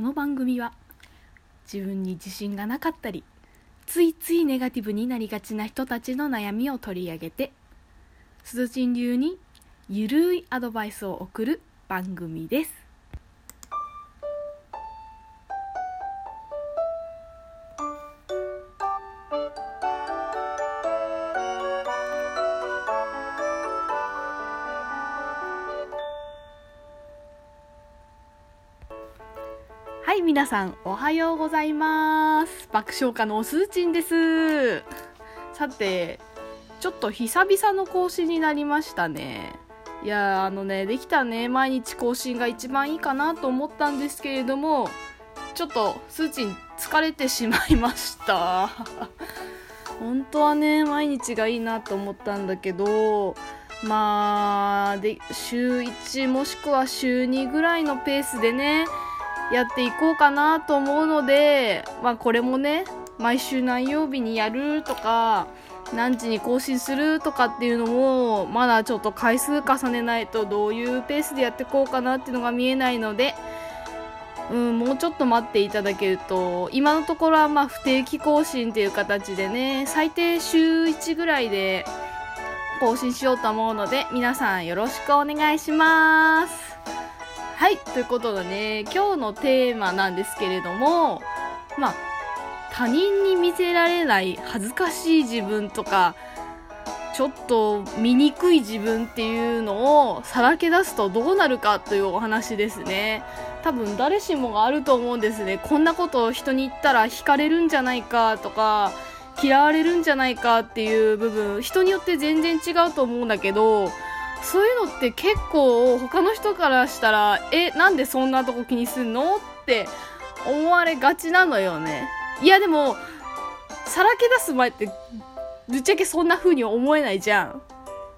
この番組は自分に自信がなかったりついついネガティブになりがちな人たちの悩みを取り上げてすずちん流にゆるいアドバイスを送る番組です。はい皆さんおはようございます。爆笑家のおすーちんです。さてちょっと久々の更新になりましたね。いやあのねできたね。毎日更新が一番いいかなと思ったんですけれどもちょっとスーチン疲れてしまいました。本当はね毎日がいいなと思ったんだけどまあで週1もしくは週2ぐらいのペースでねやっていこうかなと思うので、まあこれもね、毎週何曜日にやるとか、何時に更新するとかっていうのも、まだちょっと回数重ねないとどういうペースでやっていこうかなっていうのが見えないので、うん、もうちょっと待っていただけると、今のところはまあ不定期更新っていう形でね、最低週1ぐらいで更新しようと思うので、皆さんよろしくお願いします。はい、ということでね、今日のテーマなんですけれども、まあ、他人に見せられない恥ずかしい自分とか、ちょっと醜い自分っていうのをさらけ出すとどうなるかというお話ですね。多分誰しもがあると思うんですね。こんなことを人に言ったら惹かれるんじゃないかとか、嫌われるんじゃないかっていう部分、人によって全然違うと思うんだけど、そういうのって結構他の人からしたら、え、なんでそんなとこ気にすんのって思われがちなのよね。いやでも、さらけ出す前って、ぶっちゃけそんな風に思えないじゃん。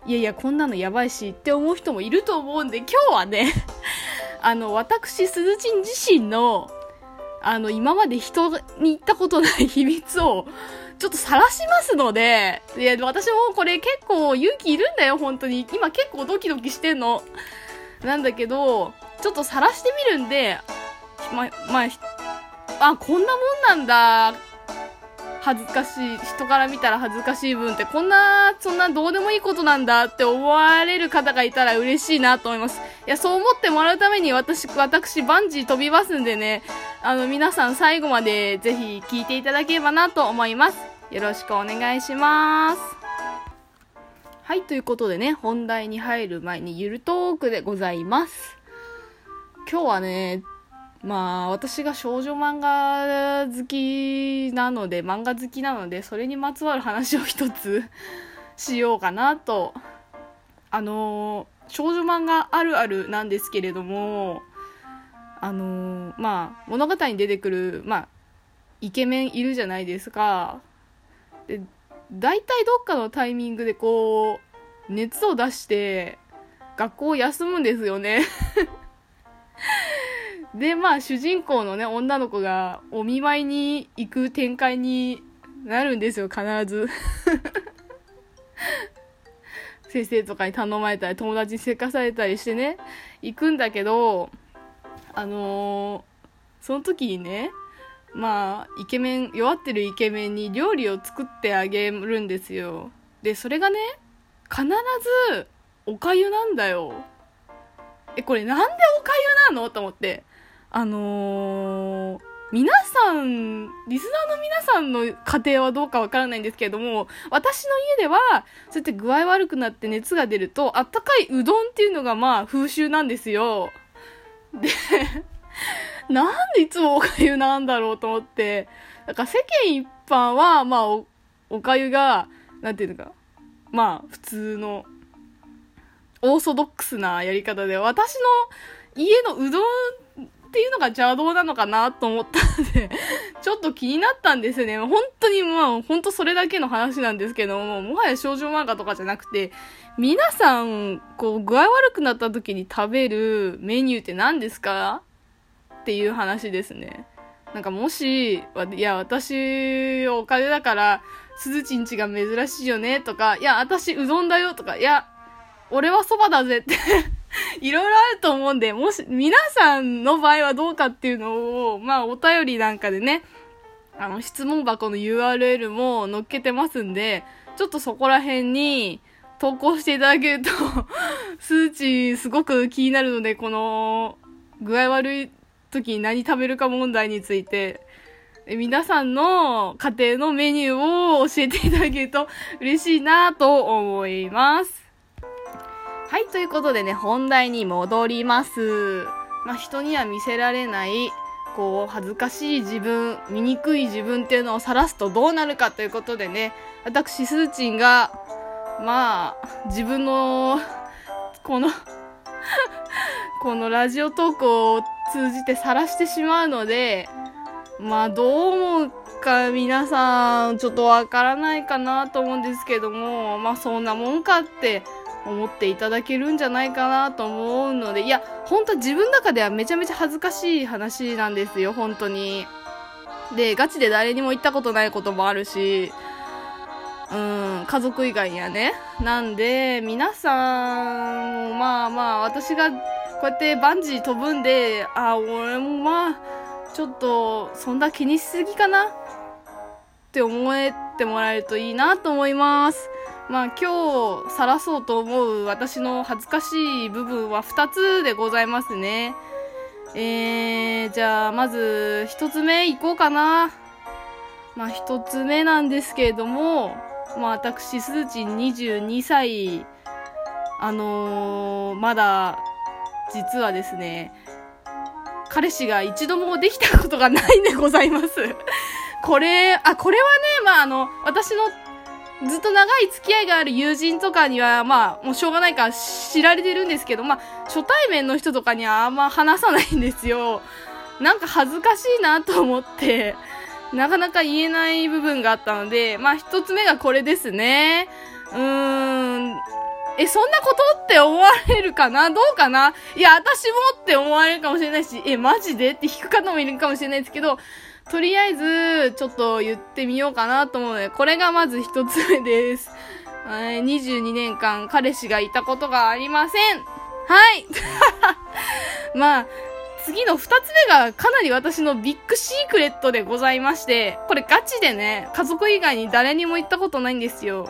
いやいや、こんなのやばいしって思う人もいると思うんで、今日はね、あの、私、すずちん自身の、あの、今まで人に言ったことない秘密を、ちょっと晒しますので、いや、私もこれ結構勇気いるんだよ、本当に。今結構ドキドキしてんの。なんだけど、ちょっと晒してみるんで、ま、まあ、あ、こんなもんなんだ。恥ずかしい、人から見たら恥ずかしい分って、こんな、そんなどうでもいいことなんだって思われる方がいたら嬉しいなと思います。いや、そう思ってもらうために私、私、バンジー飛びますんでね、あの、皆さん最後までぜひ聞いていただければなと思います。よろしくお願いします。はい、ということでね、本題に入る前にゆるトークでございます。今日はね、まあ、私が少女漫画好きなので、漫画好きなので、それにまつわる話を一つしようかなと。あの少女漫画あるあるなんですけれども、あのまあ、物語に出てくる、まあ、イケメンいるじゃないですか。で、大体どっかのタイミングでこう、熱を出して、学校を休むんですよね。で、まあ、主人公のね、女の子がお見舞いに行く展開になるんですよ、必ず。先生とかに頼まれたり、友達にせかされたりしてね、行くんだけど、あのー、その時にね、まあ、イケメン、弱ってるイケメンに料理を作ってあげるんですよ。で、それがね、必ず、おかゆなんだよ。え、これなんでおかゆなの？と思って。あのー、皆さん、リスナーの皆さんの家庭はどうかわからないんですけれども、私の家では、そうやって具合悪くなって熱が出ると、あったかいうどんっていうのがまあ風習なんですよ。で、なんでいつもおかゆなんだろうと思って、だから世間一般は、まあお、おかゆが、なんていうのか、まあ普通の、オーソドックスなやり方で、私の家のうどんっていうのが邪道なのかなと思ったんで、ちょっと気になったんですよね。本当にまあ、本当それだけの話なんですけども、もはや少女漫画とかじゃなくて、皆さん、こう、具合悪くなった時に食べるメニューって何ですか？っていう話ですね。なんかもし、いや、私、お金だから、すずちんちが珍しいよね、とか、いや、私、うどんだよ、とか、いや、俺は蕎麦だぜって いろいろあると思うんで、もし、皆さんの場合はどうかっていうのを、まあ、お便りなんかでね、あの、質問箱の URL も載っけてますんで、ちょっとそこら辺に投稿していただけると 数値すごく気になるので、この、具合悪い時に何食べるか問題について、皆さんの家庭のメニューを教えていただけると嬉しいなと思います。はい、ということでね、本題に戻ります。まあ、人には見せられない、こう、恥ずかしい自分、醜い自分っていうのを晒すとどうなるかということでね、私、スーチンが、まあ、自分の、この このラジオトークを通じて晒してしまうので、まあ、どう思うか皆さん、ちょっとわからないかなと思うんですけども、まあ、そんなもんかって思っていただけるんじゃないかなと思うので、いや、本当自分の中ではめちゃめちゃ恥ずかしい話なんですよ、本当に。で、ガチで誰にも言ったことないこともあるし、うん、家族以外にはね。なんで、皆さん、まあまあ、私がこうやってバンジー飛ぶんで、あ、俺もまあ、ちょっと、そんな気にしすぎかなって思えてもらえるといいなと思います。まあ今日晒そうと思う私の恥ずかしい部分は2つでございますね。えー、じゃあまず1つ目いこうかな。まあ1つ目なんですけれども、まあ私、すずちん22歳、あのー、まだ実はですね、彼氏が一度もできたことがないんでございます。これ、あ、これはね、まああの、私のずっと長い付き合いがある友人とかには、まあ、もうしょうがないから知られてるんですけど、まあ、初対面の人とかにはあんま話さないんですよ。なんか恥ずかしいなと思って、なかなか言えない部分があったので、まあ、一つ目がこれですね。うーん。え、そんなことって思われるかな？どうかな？いや、私もって思われるかもしれないし、え、マジで？って聞く方もいるかもしれないですけど、とりあえず、ちょっと言ってみようかなと思うので、これがまず一つ目です。22年間彼氏がいたことがありません。はい。まあ、次の二つ目がかなり私のビッグシークレットでございまして、これガチでね、家族以外に誰にも言ったことないんですよ。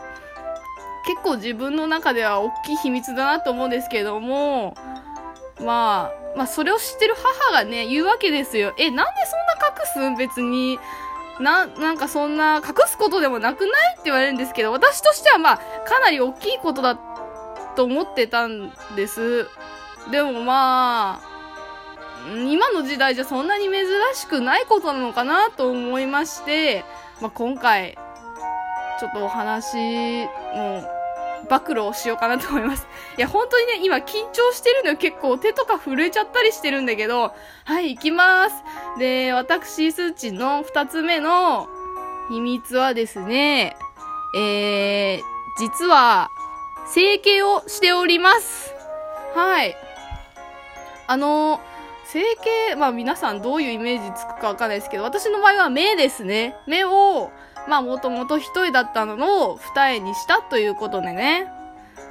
結構自分の中では大きい秘密だなと思うんですけれども、まあ、まあそれを知ってる母がね、言うわけですよ。え、なんでそんな隠すん？別に。な、なんかそんな隠すことでもなくない？って言われるんですけど、私としてはまあ、かなり大きいことだと思ってたんです。でもまあ、今の時代じゃそんなに珍しくないことなのかなと思いまして、まあ、今回、ちょっとお話も暴露をしようかなと思います。いや、本当にね、今緊張してるのよ。結構手とか震えちゃったりしてるんだけど、はい、行きます。で、私、数値の二つ目の秘密はですね、えー、実は、整形をしております。はい。あの、整形、まあ皆さんどういうイメージつくかわかんないですけど、私の場合は目ですね。目を、まあもともと一重だったのを二重にしたということでね。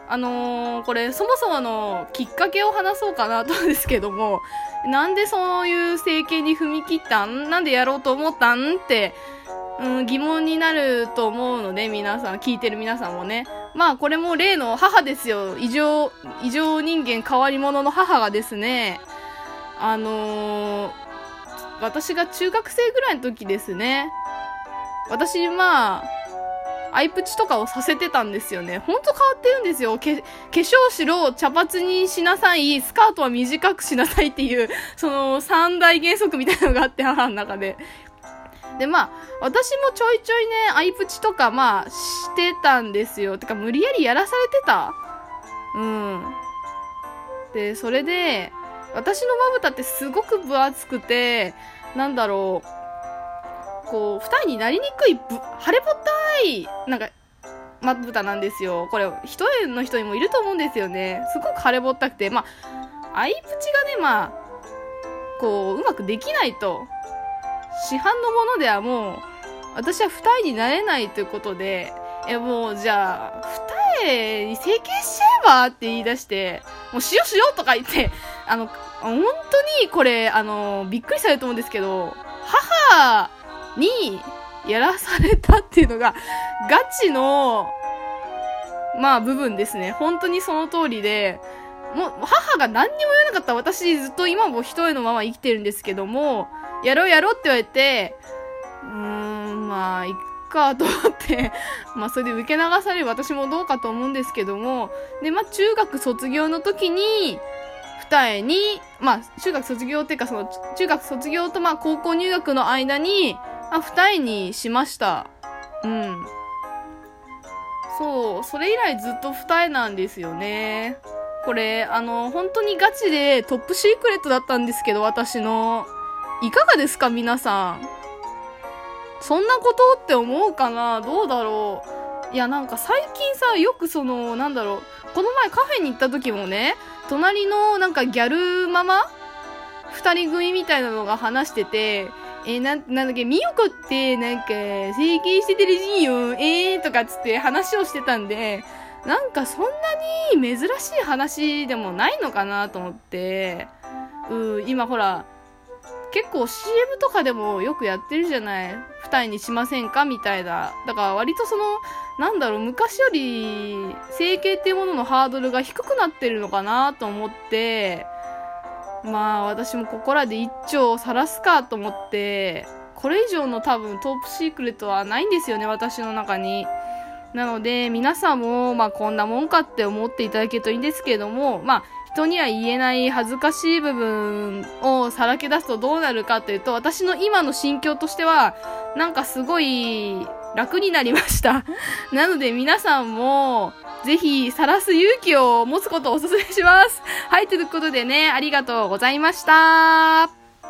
あのー、これそもそものきっかけを話そうかなとですけども、なんでそういう整形に踏み切ったん？なんでやろうと思ったん？って、うん、疑問になると思うので、皆さん、聞いてる皆さんもね。まあこれも例の母ですよ。異常、異常人間変わり者の母がですね、あのー、私が中学生ぐらいの時ですね。私、まあ、アイプチとかをさせてたんですよね。ほんと変わってるんですよ。化粧しろ、茶髪にしなさい、スカートは短くしなさいっていう、その三大原則みたいなのがあって、母の中で。で、まあ、私もちょいちょいね、アイプチとか、まあ、してたんですよ。てか、無理やりやらされてたうん。で、それで、私のまぶたってすごく分厚くて、なんだろう、こう、二重になりにくい、腫れぼったい、なんか、まぶたなんですよ。これ、一重の人にもいると思うんですよね。すごく腫れぼったくて、まあ、アイプチがね、まあ、こう、うまくできないと、市販のものではもう、私は二重になれないということで、え、もう、じゃあ、彼に整形しちゃえばって言い出して、もうしようしようとか言って、あの、本当にこれ、あの、びっくりされると思うんですけど、母にやらされたっていうのが、ガチの、まあ部分ですね。本当にその通りで、もう母が何にも言わなかった私ずっと今も一重のまま生きてるんですけども、やろうやろうって言われて、うーん、まあ、いっかと思って まあそれで受け流される私もどうかと思うんですけども、で、まあ中学卒業の時に、二重に、まあ中学卒業っていうかその中学卒業とまあ高校入学の間に、あ二重にしました。うん。そう、それ以来ずっと二重なんですよね。これ、あの、本当にガチでトップシークレットだったんですけど、私の。いかがですか皆さん。そんなことって思うかな？どうだろういや、なんか最近さ、よくその、なんだろう。この前カフェに行った時もね、隣のなんかギャルママ？二人組みたいなのが話してて、えー、なん、なんだっけ、みよこって、なんか、整形しててるしいよ、えーとかつって話をしてたんで、なんかそんなに珍しい話でもないのかなと思って、うん今ほら、結構 CM とかでもよくやってるじゃない二重にしませんかみたいな。だから割とその、なんだろう、昔より整形っていうもののハードルが低くなってるのかなと思って、まあ私もここらで一丁晒すかと思って、これ以上の多分トップシークレットはないんですよね、私の中に。なので、皆さんも、まあ、こんなもんかって思っていただけるといいんですけれども、まあ、人には言えない恥ずかしい部分をさらけ出すとどうなるかというと、私の今の心境としては、なんかすごい楽になりました。なので皆さんも、ぜひ、晒す勇気を持つことをお勧めします。はい、ということでね、ありがとうございました。